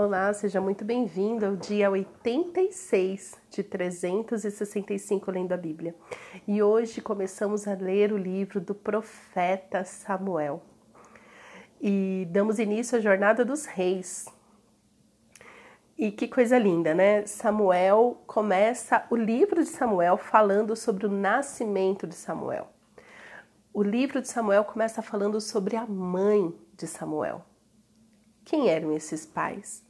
Olá, seja muito bem-vindo ao dia 86 de 365 lendo a Bíblia. E hoje começamos a ler o livro do profeta Samuel. E damos início à jornada dos reis. E que coisa linda, né? Samuel começa o livro de Samuel falando sobre o nascimento de Samuel. O livro de Samuel começa falando sobre a mãe de Samuel. Quem eram esses pais?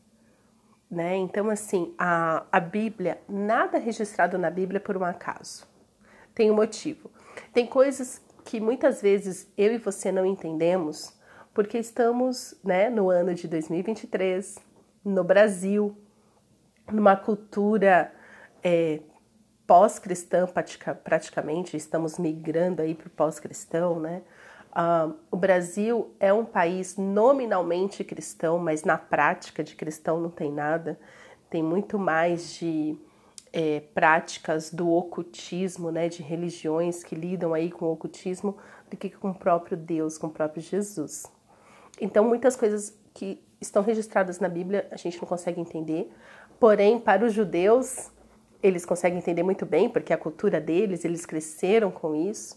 Né? Então, assim, a, a Bíblia, nada registrado na Bíblia por um acaso. Tem um motivo. Tem coisas que muitas vezes eu e você não entendemos porque estamos né, no ano de 2023, no Brasil, numa cultura é, pós-cristã praticamente, estamos migrando aí para o pós-cristão, né? Uh, o Brasil é um país nominalmente cristão, mas na prática de cristão não tem nada. Tem muito mais de é, práticas do ocultismo, né, de religiões que lidam aí com o ocultismo, do que com o próprio Deus, com o próprio Jesus. Então, muitas coisas que estão registradas na Bíblia a gente não consegue entender, porém, para os judeus, eles conseguem entender muito bem, porque a cultura deles, eles cresceram com isso.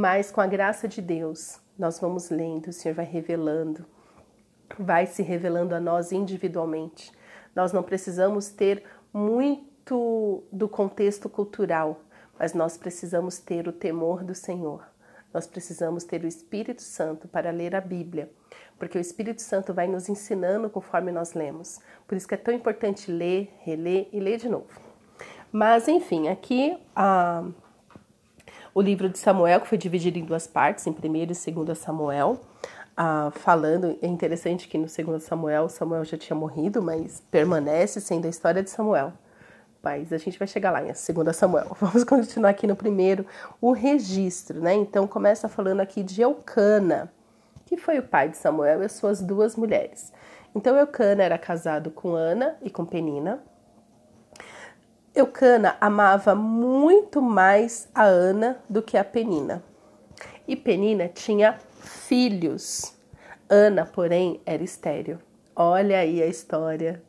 Mas com a graça de Deus, nós vamos lendo, o Senhor vai revelando, vai se revelando a nós individualmente. Nós não precisamos ter muito do contexto cultural, mas nós precisamos ter o temor do Senhor. Nós precisamos ter o Espírito Santo para ler a Bíblia, porque o Espírito Santo vai nos ensinando conforme nós lemos. Por isso que é tão importante ler, reler e ler de novo. Mas enfim, aqui a o livro de Samuel, que foi dividido em duas partes, em primeiro e segundo Samuel, ah, falando, é interessante que no segundo Samuel, Samuel já tinha morrido, mas permanece sendo a história de Samuel. Mas a gente vai chegar lá em segunda Samuel. Vamos continuar aqui no primeiro, o registro, né? Então começa falando aqui de Eucana, que foi o pai de Samuel e as suas duas mulheres. Então Eucana era casado com Ana e com Penina, Eucana amava muito mais a Ana do que a Penina. E Penina tinha filhos. Ana, porém, era estéril. Olha aí a história.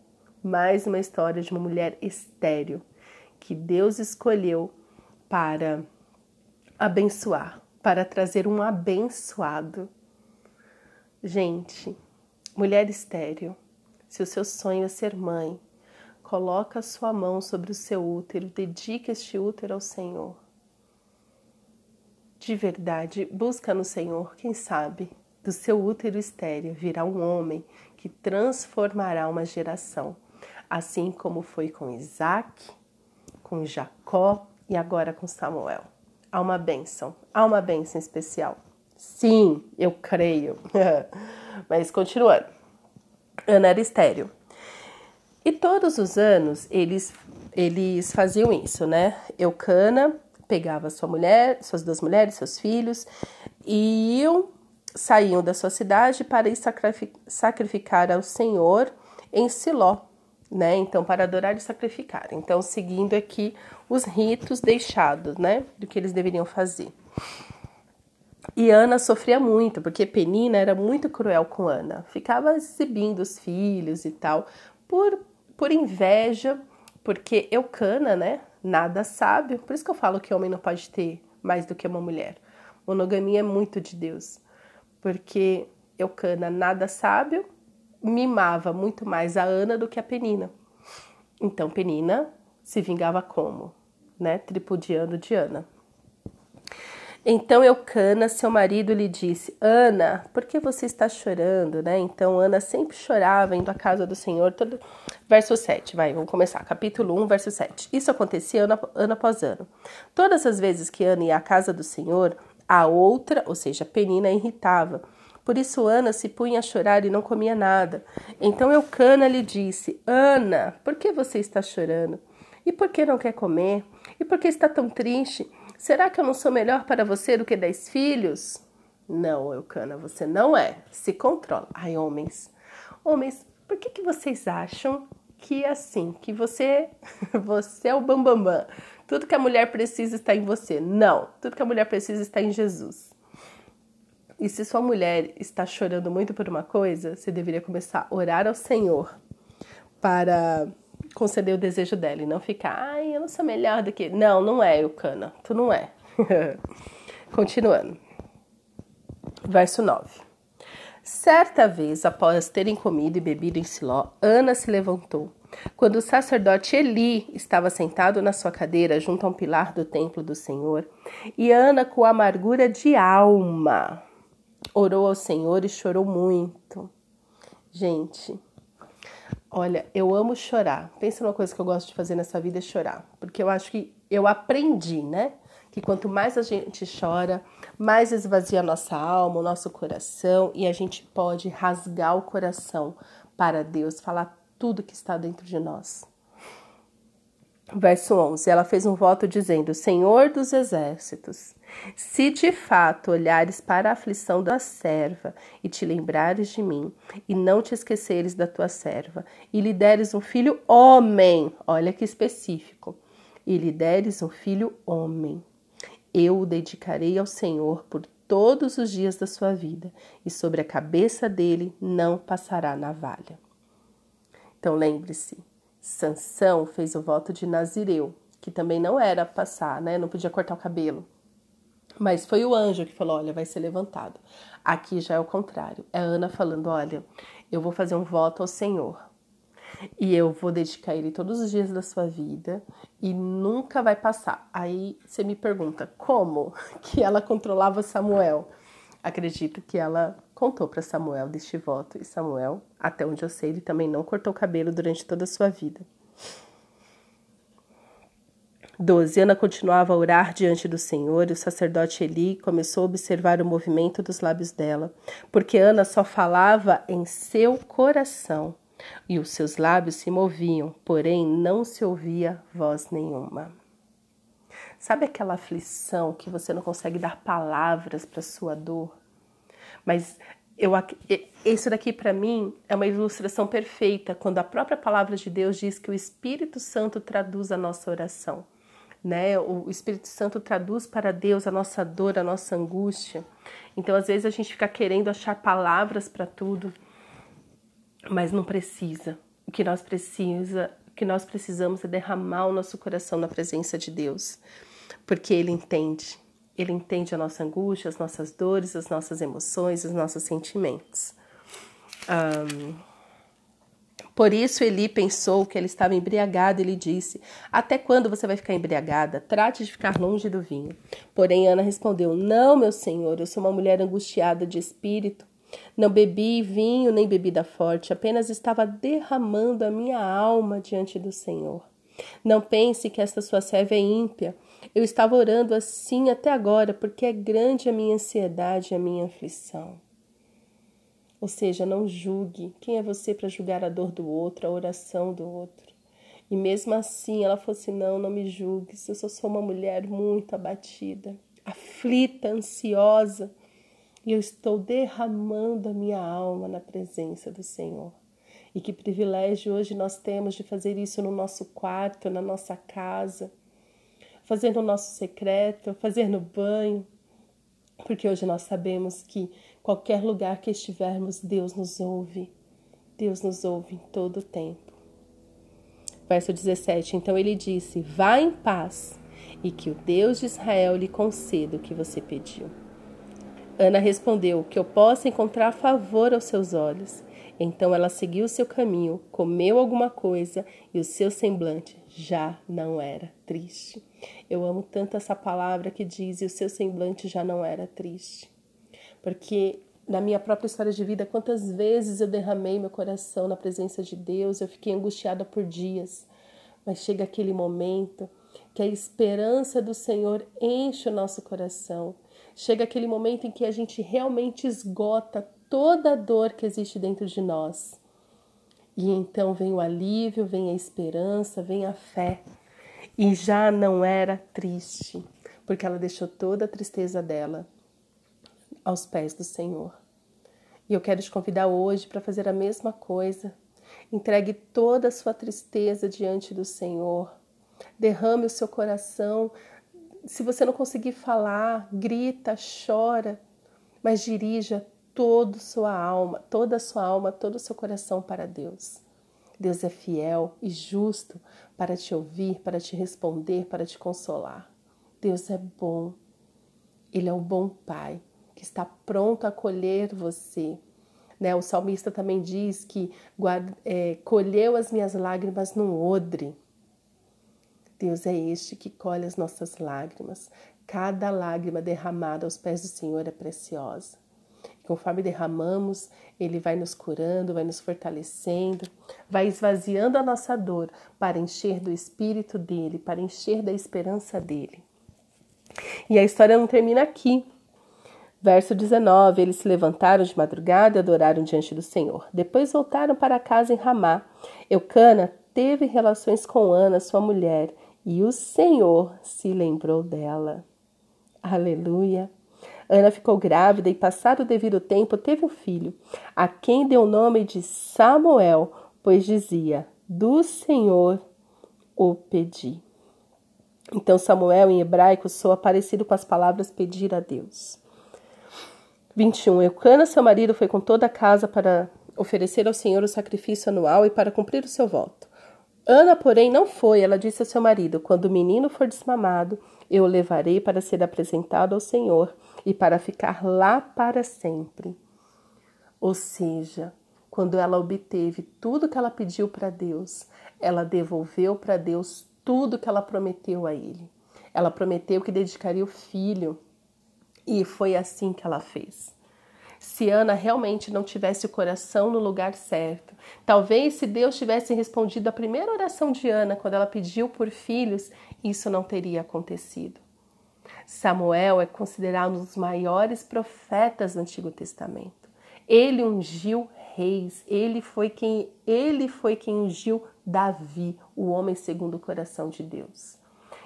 Mais uma história de uma mulher estéril que Deus escolheu para abençoar, para trazer um abençoado. Gente, mulher estéril, se o seu sonho é ser mãe, Coloca sua mão sobre o seu útero, dedica este útero ao Senhor. De verdade, busca no Senhor, quem sabe, do seu útero estéreo virá um homem que transformará uma geração, assim como foi com Isaac, com Jacó e agora com Samuel. Há uma bênção, há uma bênção especial. Sim, eu creio. Mas continuando. Ana era estéreo. E todos os anos eles, eles faziam isso, né? Eucana pegava sua mulher, suas duas mulheres, seus filhos, e iam, saíam da sua cidade para ir sacrificar ao Senhor em Siló, né? Então, para adorar e sacrificar. Então, seguindo aqui os ritos deixados, né? Do que eles deveriam fazer. E Ana sofria muito, porque Penina era muito cruel com Ana. Ficava exibindo os filhos e tal, por por inveja, porque Eucana, né? Nada sábio. Por isso que eu falo que homem não pode ter mais do que uma mulher. Monogamia é muito de Deus. Porque Eucana, nada sábio, mimava muito mais a Ana do que a Penina. Então Penina se vingava como? Né? Tripudiando de Ana. Então Eucana, seu marido, lhe disse: Ana, por que você está chorando? Né? Então Ana sempre chorava indo à casa do Senhor. Todo... Verso 7, vai, vamos começar. Capítulo 1, verso 7. Isso acontecia ano, ano após ano. Todas as vezes que Ana ia à casa do Senhor, a outra, ou seja, Penina, irritava. Por isso Ana se punha a chorar e não comia nada. Então Eucana lhe disse: Ana, por que você está chorando? E por que não quer comer? E por que está tão triste? Será que eu não sou melhor para você do que dez filhos? Não, Eucana, você não é. Se controla. Ai, homens. Homens, por que, que vocês acham que é assim, que você, você é o bambambam? Bam, bam. Tudo que a mulher precisa está em você. Não, tudo que a mulher precisa está em Jesus. E se sua mulher está chorando muito por uma coisa, você deveria começar a orar ao Senhor para conceder o desejo dela e não ficar, ai, eu não sou melhor do que. Não, não é, Eucana, tu não é. Continuando. Verso 9. Certa vez, após terem comido e bebido em Siló, Ana se levantou. Quando o sacerdote Eli estava sentado na sua cadeira junto a um pilar do templo do Senhor, e Ana, com amargura de alma, orou ao Senhor e chorou muito. Gente, olha, eu amo chorar. Pensa numa coisa que eu gosto de fazer nessa vida é chorar, porque eu acho que eu aprendi, né? Que quanto mais a gente chora, mais esvazia a nossa alma, o nosso coração, e a gente pode rasgar o coração para Deus, falar tudo que está dentro de nós. Verso 11: Ela fez um voto dizendo: Senhor dos exércitos, se de fato olhares para a aflição da serva e te lembrares de mim, e não te esqueceres da tua serva, e lhe deres um filho homem, olha que específico, e lhe deres um filho homem, eu o dedicarei ao Senhor por todos os dias da sua vida, e sobre a cabeça dele não passará navalha. Então lembre-se, Sansão fez o voto de Nazireu, que também não era passar, né? Não podia cortar o cabelo. Mas foi o anjo que falou: olha, vai ser levantado. Aqui já é o contrário. É Ana falando: olha, eu vou fazer um voto ao Senhor. E eu vou dedicar ele todos os dias da sua vida e nunca vai passar. Aí você me pergunta como que ela controlava Samuel? Acredito que ela contou para Samuel deste voto e Samuel, até onde eu sei, ele também não cortou cabelo durante toda a sua vida. 12. Ana continuava a orar diante do Senhor e o sacerdote Eli começou a observar o movimento dos lábios dela, porque Ana só falava em seu coração e os seus lábios se moviam, porém não se ouvia voz nenhuma. Sabe aquela aflição que você não consegue dar palavras para sua dor? Mas eu, isso daqui para mim é uma ilustração perfeita quando a própria palavra de Deus diz que o Espírito Santo traduz a nossa oração. Né? O Espírito Santo traduz para Deus a nossa dor, a nossa angústia. Então, às vezes a gente fica querendo achar palavras para tudo, mas não precisa. O que nós precisa, o que nós precisamos é derramar o nosso coração na presença de Deus porque Ele entende. Ele entende a nossa angústia, as nossas dores, as nossas emoções, os nossos sentimentos. Um, por isso Eli pensou que ela estava embriagada e lhe disse: Até quando você vai ficar embriagada? Trate de ficar longe do vinho. Porém, Ana respondeu: Não, meu senhor, eu sou uma mulher angustiada de espírito. Não bebi vinho nem bebida forte, apenas estava derramando a minha alma diante do Senhor. Não pense que esta sua serva é ímpia eu estava orando assim até agora porque é grande a minha ansiedade e a minha aflição. Ou seja, não julgue. Quem é você para julgar a dor do outro, a oração do outro? E mesmo assim, ela assim: não, não me julgue. Eu só sou uma mulher muito abatida, aflita, ansiosa. E eu estou derramando a minha alma na presença do Senhor. E que privilégio hoje nós temos de fazer isso no nosso quarto, na nossa casa fazer no nosso secreto, fazer no banho, porque hoje nós sabemos que qualquer lugar que estivermos, Deus nos ouve. Deus nos ouve em todo o tempo. Verso 17: Então ele disse: Vá em paz, e que o Deus de Israel lhe conceda o que você pediu. Ana respondeu: Que eu possa encontrar favor aos seus olhos. Então ela seguiu seu caminho, comeu alguma coisa e o seu semblante já não era triste. Eu amo tanto essa palavra que diz: e o seu semblante já não era triste. Porque na minha própria história de vida, quantas vezes eu derramei meu coração na presença de Deus, eu fiquei angustiada por dias. Mas chega aquele momento que a esperança do Senhor enche o nosso coração. Chega aquele momento em que a gente realmente esgota toda a dor que existe dentro de nós. E então vem o alívio, vem a esperança, vem a fé. E já não era triste, porque ela deixou toda a tristeza dela aos pés do Senhor. E eu quero te convidar hoje para fazer a mesma coisa. Entregue toda a sua tristeza diante do Senhor. Derrame o seu coração. Se você não conseguir falar, grita, chora, mas dirija toda sua alma, toda a sua alma, todo o seu coração para Deus. Deus é fiel e justo para te ouvir, para te responder, para te consolar. Deus é bom. Ele é um bom Pai que está pronto a acolher você. Né? O salmista também diz que guarda, é, colheu as minhas lágrimas num odre. Deus é este que colhe as nossas lágrimas. Cada lágrima derramada aos pés do Senhor é preciosa. Conforme derramamos, Ele vai nos curando, vai nos fortalecendo, vai esvaziando a nossa dor para encher do Espírito dele, para encher da esperança dele. E a história não termina aqui. Verso 19: Eles se levantaram de madrugada e adoraram diante do Senhor. Depois voltaram para casa em Ramá. Eucana teve relações com Ana, sua mulher, e o Senhor se lembrou dela. Aleluia. Ana ficou grávida e, passado o devido tempo, teve um filho, a quem deu o nome de Samuel, pois dizia: Do Senhor o pedi. Então, Samuel em hebraico soa parecido com as palavras pedir a Deus. 21. Eucana, seu marido, foi com toda a casa para oferecer ao Senhor o sacrifício anual e para cumprir o seu voto. Ana, porém, não foi. Ela disse ao seu marido: Quando o menino for desmamado, eu o levarei para ser apresentado ao Senhor e para ficar lá para sempre. Ou seja, quando ela obteve tudo que ela pediu para Deus, ela devolveu para Deus tudo que ela prometeu a ele. Ela prometeu que dedicaria o filho e foi assim que ela fez. Se Ana realmente não tivesse o coração no lugar certo, talvez se Deus tivesse respondido a primeira oração de Ana quando ela pediu por filhos, isso não teria acontecido. Samuel é considerado um dos maiores profetas do Antigo Testamento. Ele ungiu reis, ele foi quem ele foi quem ungiu Davi, o homem segundo o coração de Deus.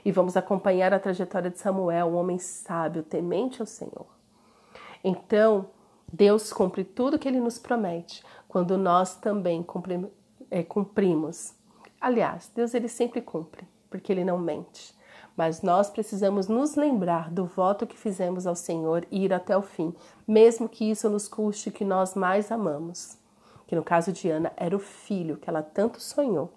E vamos acompanhar a trajetória de Samuel, um homem sábio, temente ao Senhor. Então, Deus cumpre tudo que ele nos promete, quando nós também. É, cumprimos. Aliás, Deus ele sempre cumpre, porque ele não mente mas nós precisamos nos lembrar do voto que fizemos ao Senhor e ir até o fim, mesmo que isso nos custe o que nós mais amamos. Que no caso de Ana era o filho que ela tanto sonhou.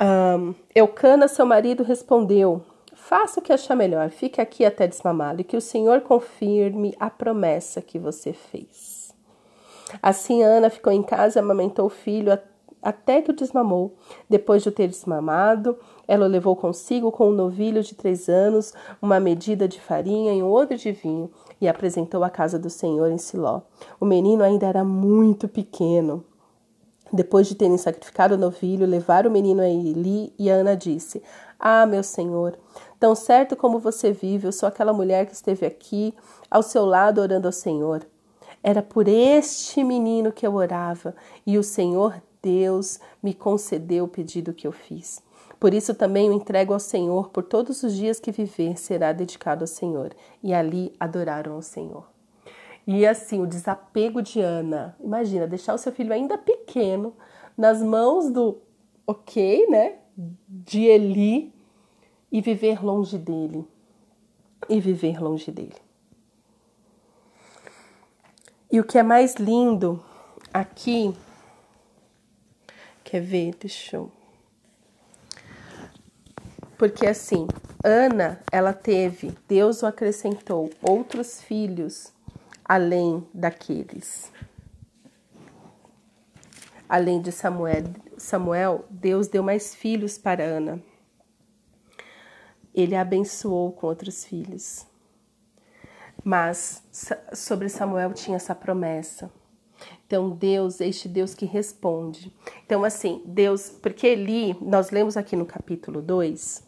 Um, Eucana, seu marido, respondeu: Faça o que achar melhor, fique aqui até desmamá-lo e que o Senhor confirme a promessa que você fez. Assim, Ana ficou em casa e amamentou o filho até que o desmamou. Depois de o ter desmamado, ela o levou consigo com um novilho de três anos, uma medida de farinha e um odre de vinho, e apresentou à casa do Senhor em Siló. O menino ainda era muito pequeno. Depois de terem sacrificado o novilho, levaram o menino a Eli, e Ana disse: Ah, meu senhor, tão certo como você vive, eu sou aquela mulher que esteve aqui ao seu lado orando ao Senhor. Era por este menino que eu orava, e o Senhor Deus me concedeu o pedido que eu fiz. Por isso também o entrego ao Senhor, por todos os dias que viver será dedicado ao Senhor. E ali adoraram ao Senhor. E assim, o desapego de Ana, imagina, deixar o seu filho ainda pequeno nas mãos do ok, né, de Eli e viver longe dele. E viver longe dele. E o que é mais lindo aqui Quer ver? Deixa eu. Porque assim, Ana, ela teve, Deus o acrescentou outros filhos além daqueles. Além de Samuel, Samuel, Deus deu mais filhos para Ana. Ele a abençoou com outros filhos. Mas sobre Samuel tinha essa promessa então, Deus, este Deus que responde. Então, assim, Deus, porque Eli, nós lemos aqui no capítulo 2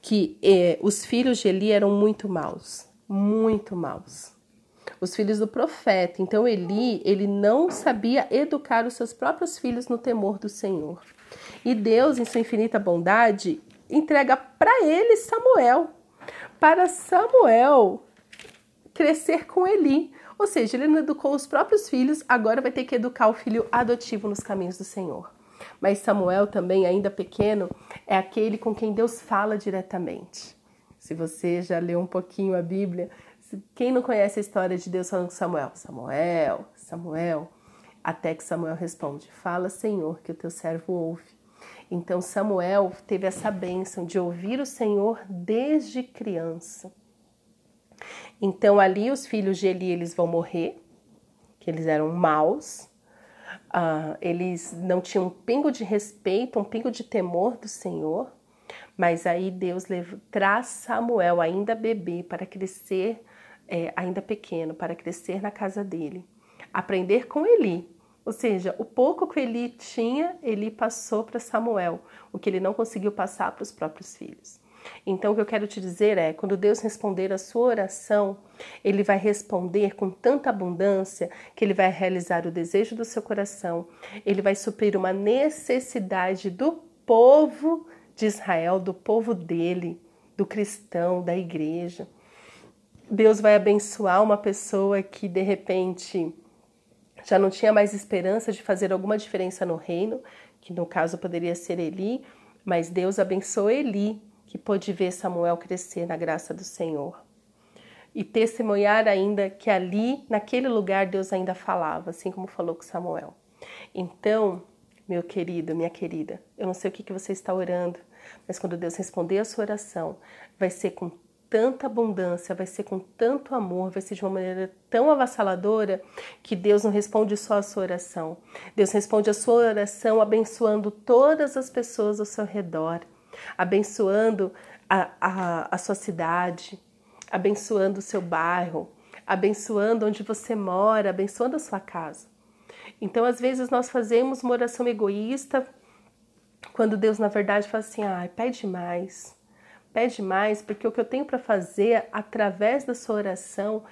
que eh, os filhos de Eli eram muito maus, muito maus. Os filhos do profeta. Então, Eli, ele não sabia educar os seus próprios filhos no temor do Senhor. E Deus, em sua infinita bondade, entrega para ele Samuel, para Samuel crescer com Eli. Ou seja, ele não educou os próprios filhos, agora vai ter que educar o filho adotivo nos caminhos do Senhor. Mas Samuel também, ainda pequeno, é aquele com quem Deus fala diretamente. Se você já leu um pouquinho a Bíblia, quem não conhece a história de Deus falando com Samuel? Samuel, Samuel. Até que Samuel responde: Fala, Senhor, que o teu servo ouve. Então Samuel teve essa bênção de ouvir o Senhor desde criança. Então ali os filhos de Eli eles vão morrer, que eles eram maus, uh, eles não tinham um pingo de respeito, um pingo de temor do Senhor. Mas aí Deus traz Samuel, ainda bebê, para crescer, é, ainda pequeno, para crescer na casa dele. Aprender com Eli. Ou seja, o pouco que Eli tinha, Eli passou para Samuel, o que ele não conseguiu passar para os próprios filhos. Então, o que eu quero te dizer é: quando Deus responder a sua oração, Ele vai responder com tanta abundância que Ele vai realizar o desejo do seu coração, Ele vai suprir uma necessidade do povo de Israel, do povo dele, do cristão, da igreja. Deus vai abençoar uma pessoa que de repente já não tinha mais esperança de fazer alguma diferença no reino, que no caso poderia ser Eli, mas Deus abençoou Eli, que pôde ver Samuel crescer na graça do Senhor. E testemunhar ainda que ali, naquele lugar, Deus ainda falava, assim como falou com Samuel. Então, meu querido, minha querida, eu não sei o que, você está orando, mas quando Deus responder a sua oração, vai ser com tanta abundância, vai ser com tanto amor, vai ser de uma maneira tão avassaladora que Deus não responde só a sua oração. Deus responde a sua oração abençoando todas as pessoas ao seu redor, abençoando a, a, a sua cidade, abençoando o seu bairro, abençoando onde você mora, abençoando a sua casa. Então, às vezes, nós fazemos uma oração egoísta, quando Deus, na verdade, fala assim: ai, pede mais, pede mais, porque o que eu tenho para fazer através da sua oração,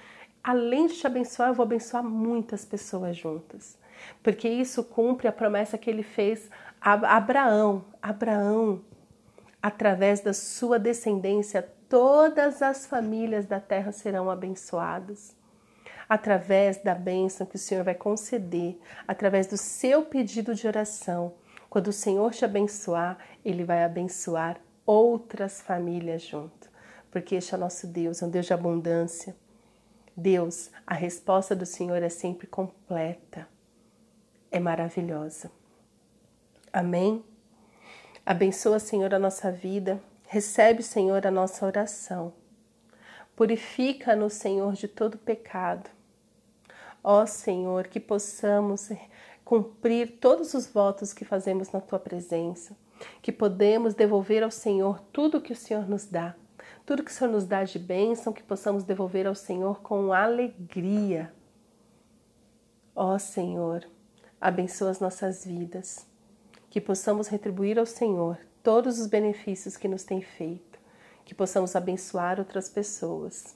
além de te abençoar, eu vou abençoar muitas pessoas juntas. Porque isso cumpre a promessa que ele fez a Abraão. Abraão, através da sua descendência, todas as famílias da terra serão abençoadas através da bênção que o Senhor vai conceder, através do seu pedido de oração. Quando o Senhor te abençoar, Ele vai abençoar outras famílias junto, porque este é nosso Deus, é um Deus de abundância. Deus, a resposta do Senhor é sempre completa, é maravilhosa. Amém? Abençoa, Senhor, a nossa vida, recebe, Senhor, a nossa oração. Purifica-nos, Senhor, de todo pecado. Ó Senhor, que possamos cumprir todos os votos que fazemos na tua presença, que podemos devolver ao Senhor tudo que o Senhor nos dá, tudo que o Senhor nos dá de bênção, que possamos devolver ao Senhor com alegria. Ó Senhor, abençoa as nossas vidas, que possamos retribuir ao Senhor todos os benefícios que nos tem feito que possamos abençoar outras pessoas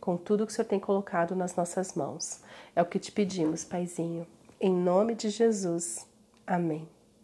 com tudo que o Senhor tem colocado nas nossas mãos. É o que te pedimos, Paizinho. Em nome de Jesus. Amém.